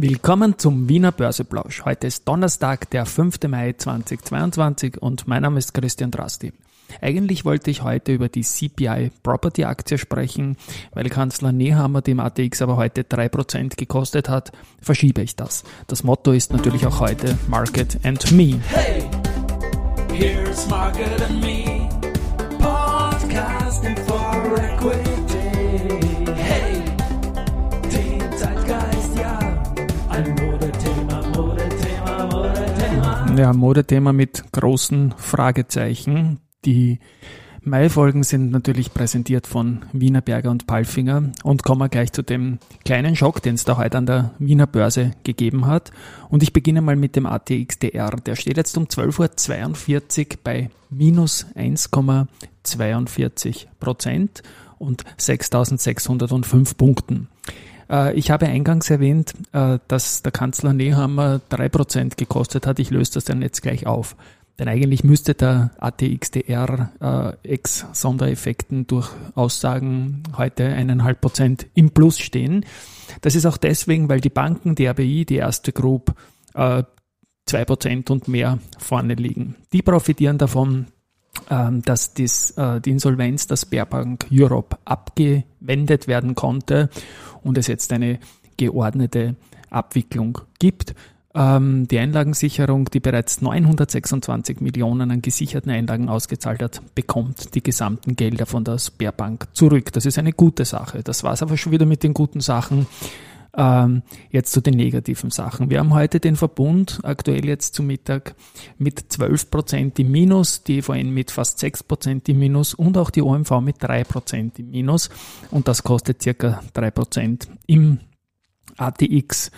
Willkommen zum Wiener Börseplausch. Heute ist Donnerstag, der 5. Mai 2022 und mein Name ist Christian Drasti. Eigentlich wollte ich heute über die CPI Property Aktie sprechen, weil Kanzler Nehammer dem ATX aber heute 3% gekostet hat, verschiebe ich das. Das Motto ist natürlich auch heute Market and Me. Hey, here's Market and Me, podcasting for equity. Ja, Modethema mit großen Fragezeichen. Die Mai-Folgen sind natürlich präsentiert von Wiener Berger und Palfinger und kommen gleich zu dem kleinen Schock, den es da heute an der Wiener Börse gegeben hat. Und ich beginne mal mit dem ATXDR. Der steht jetzt um 12.42 Uhr bei minus 1,42 Prozent und 6.605 Punkten. Äh, ich habe eingangs erwähnt, äh, dass der Kanzler Nehammer 3% gekostet hat. Ich löse das dann jetzt gleich auf. Denn eigentlich müsste der ATXDR äh, ex Sondereffekten durch Aussagen heute eineinhalb Prozent im Plus stehen. Das ist auch deswegen, weil die Banken, die RBI, die erste Group, äh, zwei Prozent und mehr vorne liegen. Die profitieren davon, dass dies, äh, die Insolvenz der Sperrbank Europe abgewendet werden konnte und es jetzt eine geordnete Abwicklung gibt. Ähm, die Einlagensicherung, die bereits 926 Millionen an gesicherten Einlagen ausgezahlt hat, bekommt die gesamten Gelder von der Sperrbank zurück. Das ist eine gute Sache. Das war es aber schon wieder mit den guten Sachen. Ähm, jetzt zu den negativen Sachen. Wir haben heute den Verbund aktuell jetzt zu Mittag mit 12 Prozent im Minus, die EVN mit fast 6 Prozent im Minus und auch die OMV mit 3 Prozent im Minus. Und das kostet circa 3 Prozent im ATX.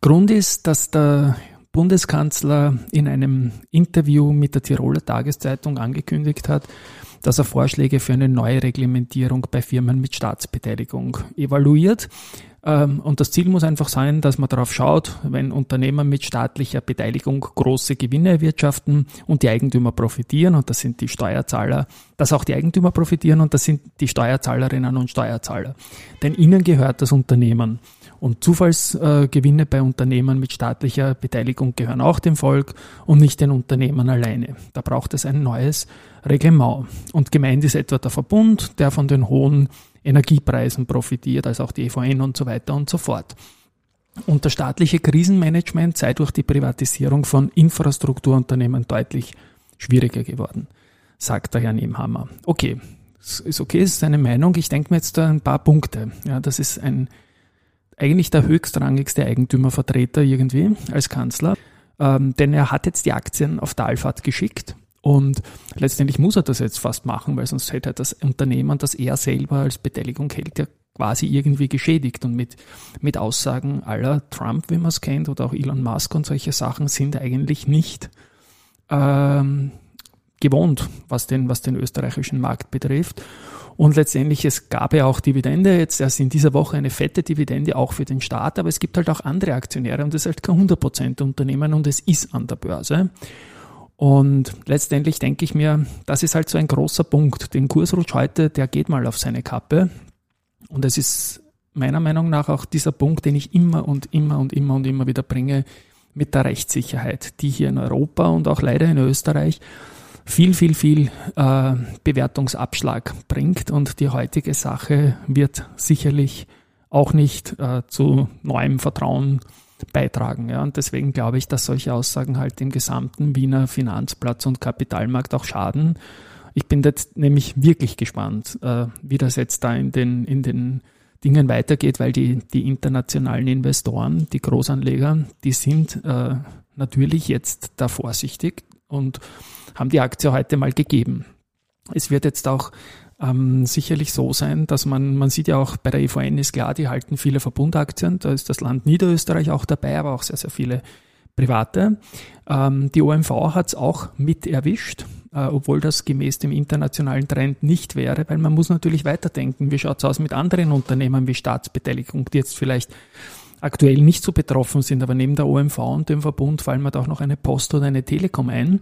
Grund ist, dass der Bundeskanzler in einem Interview mit der Tiroler Tageszeitung angekündigt hat, dass er Vorschläge für eine neue Reglementierung bei Firmen mit Staatsbeteiligung evaluiert. Ähm, und das Ziel muss einfach sein, dass man darauf schaut, wenn Unternehmen mit staatlicher Beteiligung große Gewinne erwirtschaften und die Eigentümer profitieren, und das sind die Steuerzahler, dass auch die Eigentümer profitieren und das sind die Steuerzahlerinnen und Steuerzahler. Denn ihnen gehört das Unternehmen. Und Zufallsgewinne bei Unternehmen mit staatlicher Beteiligung gehören auch dem Volk und nicht den Unternehmen alleine. Da braucht es ein neues Reglement. Und gemeint ist etwa der Verbund, der von den hohen Energiepreisen profitiert, als auch die EVN und so weiter und so fort. Und das staatliche Krisenmanagement sei durch die Privatisierung von Infrastrukturunternehmen deutlich schwieriger geworden, sagt der Herr Nehmhammer. Okay, ist okay, ist seine Meinung. Ich denke mir jetzt da ein paar Punkte. Ja, das ist ein eigentlich der höchstrangigste Eigentümervertreter irgendwie als Kanzler, ähm, denn er hat jetzt die Aktien auf Talfahrt geschickt und letztendlich muss er das jetzt fast machen, weil sonst hätte er das Unternehmen, das er selber als Beteiligung hält, ja quasi irgendwie geschädigt. Und mit, mit Aussagen aller Trump, wie man es kennt, oder auch Elon Musk und solche Sachen sind eigentlich nicht ähm, gewohnt, was den, was den österreichischen Markt betrifft. Und letztendlich, es gab ja auch Dividende, jetzt erst in dieser Woche eine fette Dividende auch für den Staat, aber es gibt halt auch andere Aktionäre und es ist halt kein 100% Unternehmen und es ist an der Börse. Und letztendlich denke ich mir, das ist halt so ein großer Punkt. Den Kursrutsch heute, der geht mal auf seine Kappe. Und es ist meiner Meinung nach auch dieser Punkt, den ich immer und immer und immer und immer wieder bringe mit der Rechtssicherheit, die hier in Europa und auch leider in Österreich viel, viel, viel äh, Bewertungsabschlag bringt und die heutige Sache wird sicherlich auch nicht äh, zu neuem Vertrauen beitragen. Ja. Und deswegen glaube ich, dass solche Aussagen halt dem gesamten Wiener Finanzplatz und Kapitalmarkt auch schaden. Ich bin jetzt nämlich wirklich gespannt, äh, wie das jetzt da in den, in den Dingen weitergeht, weil die, die internationalen Investoren, die Großanleger, die sind äh, natürlich jetzt da vorsichtig und haben die Aktie heute mal gegeben. Es wird jetzt auch ähm, sicherlich so sein, dass man, man sieht ja auch bei der EVN ist klar, die halten viele Verbundaktien, da ist das Land Niederösterreich auch dabei, aber auch sehr, sehr viele private. Ähm, die OMV hat es auch mit erwischt, äh, obwohl das gemäß dem internationalen Trend nicht wäre, weil man muss natürlich weiterdenken, wie schaut es aus mit anderen Unternehmen wie Staatsbeteiligung, die jetzt vielleicht aktuell nicht so betroffen sind, aber neben der OMV und dem Verbund fallen mir da auch noch eine Post oder eine Telekom ein.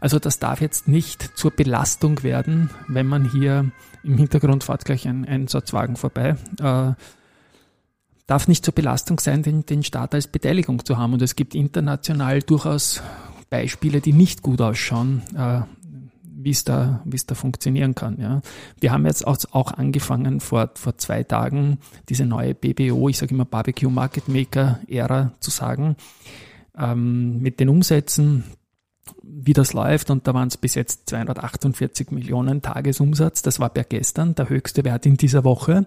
Also das darf jetzt nicht zur Belastung werden, wenn man hier im Hintergrund fährt gleich ein Einsatzwagen vorbei. Äh, darf nicht zur Belastung sein, den, den Staat als Beteiligung zu haben. Und es gibt international durchaus Beispiele, die nicht gut ausschauen, äh, wie es da, wie es da funktionieren kann. Ja. Wir haben jetzt auch, auch angefangen vor, vor zwei Tagen diese neue BBO, ich sage immer Barbecue Market Maker Ära zu sagen, ähm, mit den Umsätzen, wie das läuft. Und da waren es bis jetzt 248 Millionen Tagesumsatz. Das war per gestern der höchste Wert in dieser Woche.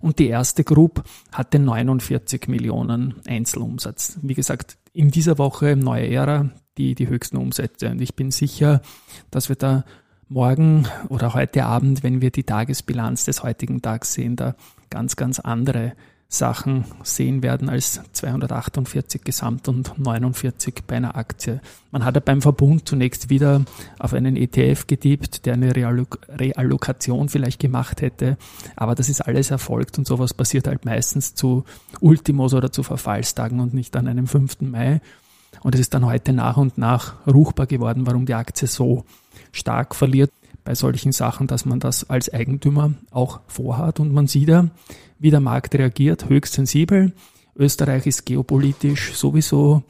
Und die erste Group hatte 49 Millionen Einzelumsatz. Wie gesagt, in dieser Woche neue Ära, die, die höchsten Umsätze. Und ich bin sicher, dass wir da morgen oder heute Abend, wenn wir die Tagesbilanz des heutigen Tags sehen, da ganz, ganz andere Sachen sehen werden als 248 gesamt und 49 bei einer Aktie. Man hat ja beim Verbund zunächst wieder auf einen ETF getippt, der eine Reallokation vielleicht gemacht hätte, aber das ist alles erfolgt und sowas passiert halt meistens zu Ultimos oder zu Verfallstagen und nicht an einem 5. Mai. Und es ist dann heute nach und nach ruchbar geworden, warum die Aktie so stark verliert bei solchen Sachen, dass man das als Eigentümer auch vorhat. Und man sieht ja, wie der Markt reagiert, höchst sensibel. Österreich ist geopolitisch sowieso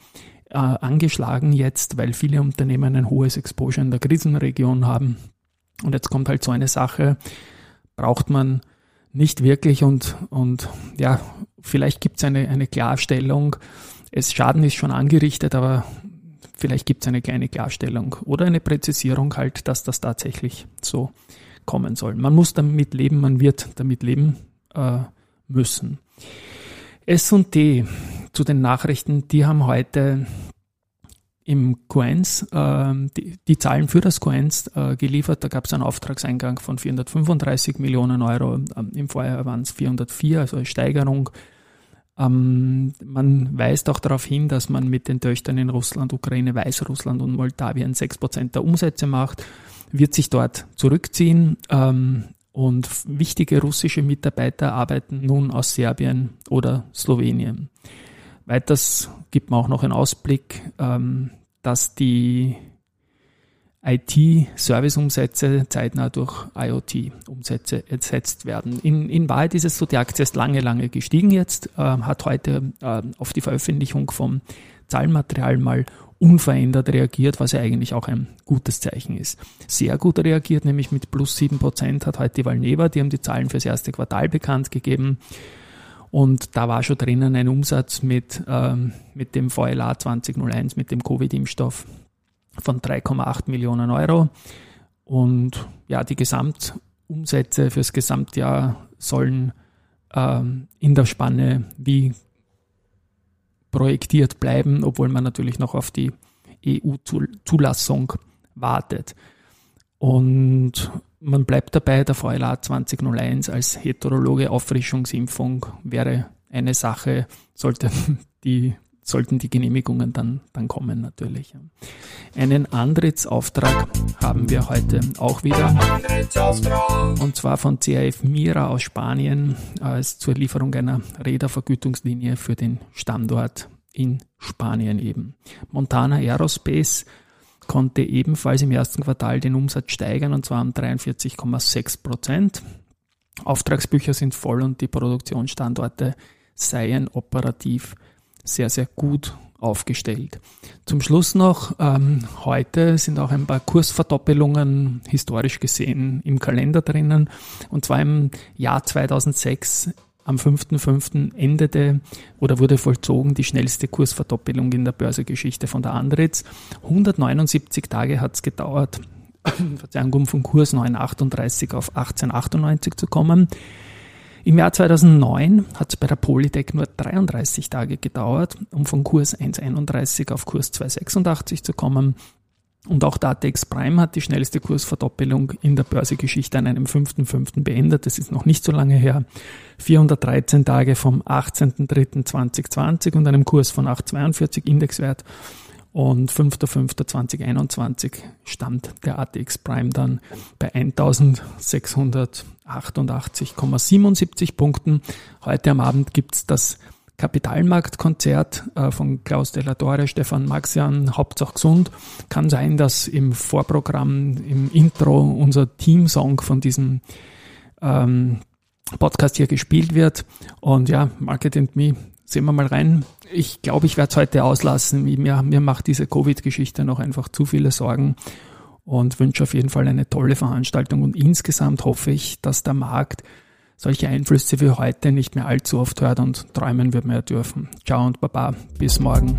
äh, angeschlagen jetzt, weil viele Unternehmen ein hohes Exposure in der Krisenregion haben. Und jetzt kommt halt so eine Sache, braucht man nicht wirklich und, und ja, vielleicht gibt es eine, eine Klarstellung. Es Schaden ist schon angerichtet, aber vielleicht gibt es eine kleine Klarstellung oder eine Präzisierung halt, dass das tatsächlich so kommen soll. Man muss damit leben, man wird damit leben äh, müssen. S&D zu den Nachrichten, die haben heute im Q1 äh, die, die, Zahlen für das Q1 äh, geliefert. Da gab es einen Auftragseingang von 435 Millionen Euro. Im Vorjahr waren es 404, also eine Steigerung. Ähm, man weist auch darauf hin, dass man mit den Töchtern in Russland, Ukraine, Weißrussland und Moldawien 6% der Umsätze macht, wird sich dort zurückziehen. Ähm, und wichtige russische Mitarbeiter arbeiten nun aus Serbien oder Slowenien. Weiters gibt man auch noch einen Ausblick, ähm, dass die IT-Service-Umsätze zeitnah durch IoT-Umsätze ersetzt werden. In, in Wahrheit ist es so, die Aktie ist lange, lange gestiegen jetzt, äh, hat heute äh, auf die Veröffentlichung vom Zahlenmaterial mal unverändert reagiert, was ja eigentlich auch ein gutes Zeichen ist. Sehr gut reagiert, nämlich mit plus sieben Prozent hat heute die Valneva, die haben die Zahlen fürs erste Quartal bekannt gegeben. Und da war schon drinnen ein Umsatz mit, ähm, mit dem VLA 2001, mit dem Covid-Impfstoff von 3,8 Millionen Euro. Und ja, die Gesamtumsätze fürs Gesamtjahr sollen ähm, in der Spanne wie projektiert bleiben, obwohl man natürlich noch auf die EU-Zulassung wartet. Und man bleibt dabei, der VLA 2001 als heterologe Auffrischungsimpfung wäre eine Sache, sollte die sollten die Genehmigungen dann, dann kommen natürlich. Einen Antrittsauftrag haben wir heute auch wieder. Und zwar von CAF Mira aus Spanien als zur Lieferung einer Rädervergütungslinie für den Standort in Spanien eben. Montana Aerospace konnte ebenfalls im ersten Quartal den Umsatz steigern und zwar um 43,6 Prozent. Auftragsbücher sind voll und die Produktionsstandorte seien operativ sehr, sehr gut aufgestellt. Zum Schluss noch, ähm, heute sind auch ein paar Kursverdoppelungen historisch gesehen im Kalender drinnen. Und zwar im Jahr 2006 am 5.5. endete oder wurde vollzogen die schnellste Kursverdoppelung in der Börsegeschichte von der Andritz. 179 Tage hat es gedauert, um von Kurs 938 auf 1898 zu kommen. Im Jahr 2009 hat es bei der Polytech nur 33 Tage gedauert, um von Kurs 1,31 auf Kurs 2,86 zu kommen. Und auch Datex Prime hat die schnellste Kursverdoppelung in der Börsegeschichte an einem 5.5. beendet. Das ist noch nicht so lange her. 413 Tage vom 18.03.2020 und einem Kurs von 8,42 Indexwert und 5.5.2021 stand der ATX Prime dann bei 1688,77 Punkten. Heute am Abend gibt's das Kapitalmarktkonzert äh, von Klaus de la Torre, Stefan Maxian, Hauptsache gesund. Kann sein, dass im Vorprogramm, im Intro unser Teamsong von diesem ähm, Podcast hier gespielt wird. Und ja, Market and Me, sehen wir mal rein. Ich glaube, ich werde es heute auslassen. Mir, mir macht diese Covid-Geschichte noch einfach zu viele Sorgen und wünsche auf jeden Fall eine tolle Veranstaltung. Und insgesamt hoffe ich, dass der Markt solche Einflüsse wie heute nicht mehr allzu oft hört und träumen wird mehr dürfen. Ciao und Baba, bis morgen.